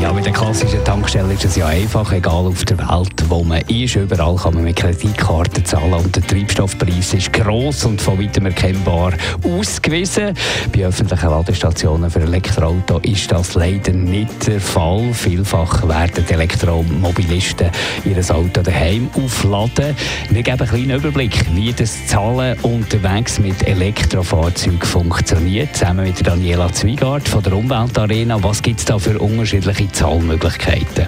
ja, mit der klassischen Tankstelle ist es ja einfach, egal auf der Welt, wo man ist. Überall kann man mit Kreditkarten zahlen und der Treibstoffpreis ist gross und von weitem erkennbar ausgewiesen. Bei öffentlichen Ladestationen für Elektroautos ist das leider nicht der Fall. Vielfach werden die Elektromobilisten ihr Auto daheim aufladen. Wir geben einen kleinen Überblick, wie das Zahlen unterwegs mit Elektrofahrzeugen funktioniert. Zusammen mit Daniela Zwiegart von der Umweltarena. Was gibt es da für unterschiedliche Zahlmöglichkeiten?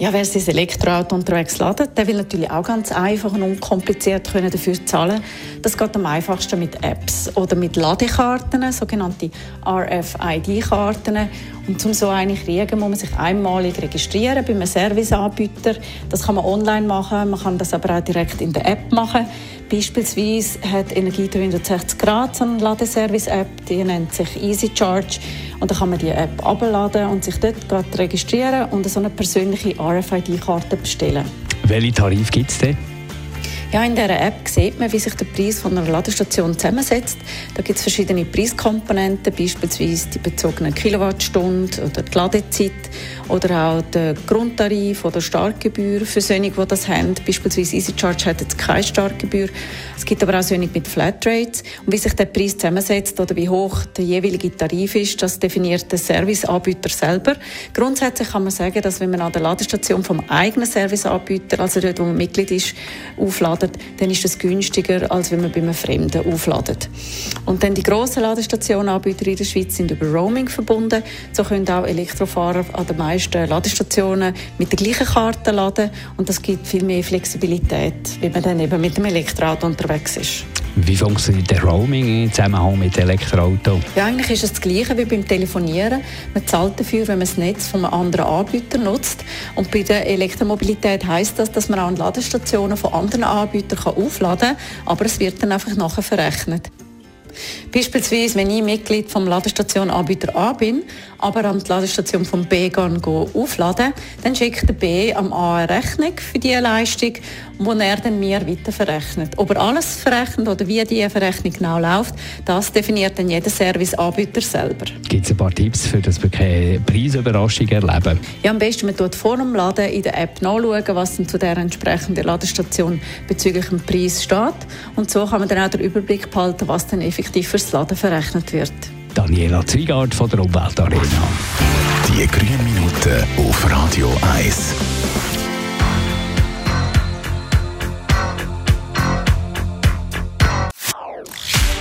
Ja, wer sein Elektroauto unterwegs ladet, der will natürlich auch ganz einfach und unkompliziert können dafür zahlen. Das geht am einfachsten mit Apps oder mit Ladekarten, sogenannte RFID-Karten. Und um so eine kriegen, muss man sich einmalig registrieren bei einem Serviceanbieter. Das kann man online machen, man kann das aber auch direkt in der App machen. Beispielsweise hat Energie 360 Grad so eine Ladeservice-App, die nennt sich Easy Charge. Und dann kann man die App abladen und sich dort gerade registrieren und eine persönliche RFID-Karte bestellen. Welche Tarif gibt es denn? Ja, in dieser App sieht man, wie sich der Preis von einer Ladestation zusammensetzt. Da gibt es verschiedene Preiskomponenten, beispielsweise die bezogenen Kilowattstunden oder die Ladezeit oder auch der Grundtarif oder Startgebühr für solche, die das haben. Beispielsweise EasyCharge hat jetzt keine Startgebühr. Es gibt aber auch solche mit Flatrates. Und wie sich der Preis zusammensetzt oder wie hoch der jeweilige Tarif ist, das definiert der Serviceanbieter selber. Grundsätzlich kann man sagen, dass wenn man an der Ladestation vom eigenen Serviceanbieter, also dort, wo man Mitglied ist, aufladet, dann ist das günstiger, als wenn man bei einem Fremden aufladet. Und dann die grossen Ladestationenanbieter in der Schweiz sind über Roaming verbunden. So können auch Elektrofahrer an den meisten Ladestationen mit der gleichen Karte laden und das gibt viel mehr Flexibilität, wie man dann eben mit dem Elektroauto unterwegs ist. Wie funktioniert der Roaming im Zusammenhang mit Elektroauto? Ja, eigentlich ist es das Gleiche wie beim Telefonieren. Man zahlt dafür, wenn man das Netz von einem anderen Anbieter nutzt. Und bei der Elektromobilität heißt das, dass man auch an Ladestationen von anderen Anbietern aufladen kann, aber es wird dann einfach nachher verrechnet. Beispielsweise, wenn ich Mitglied vom Ladestationanbieter A bin, aber an die Ladestation vom B gehen, aufladen, dann schickt der B am A eine Rechnung für diese Leistung, die er dann mir weiter verrechnet. Ob er alles verrechnet oder wie diese Verrechnung genau läuft, das definiert dann jeder Serviceanbieter selber. Gibt es ein paar Tipps, für das wir keine Preisüberraschung erleben? Ja, am besten man tut vor dem Laden in der App nachschauen, was dann zu der entsprechenden Ladestation bezüglich dem Preis steht. Und so kann man dann auch den Überblick behalten, was dann effektiv fürs Laden verrechnet wird. Daniela Zwiegard von der Umweltarena. Die grünen Minuten auf Radio 1.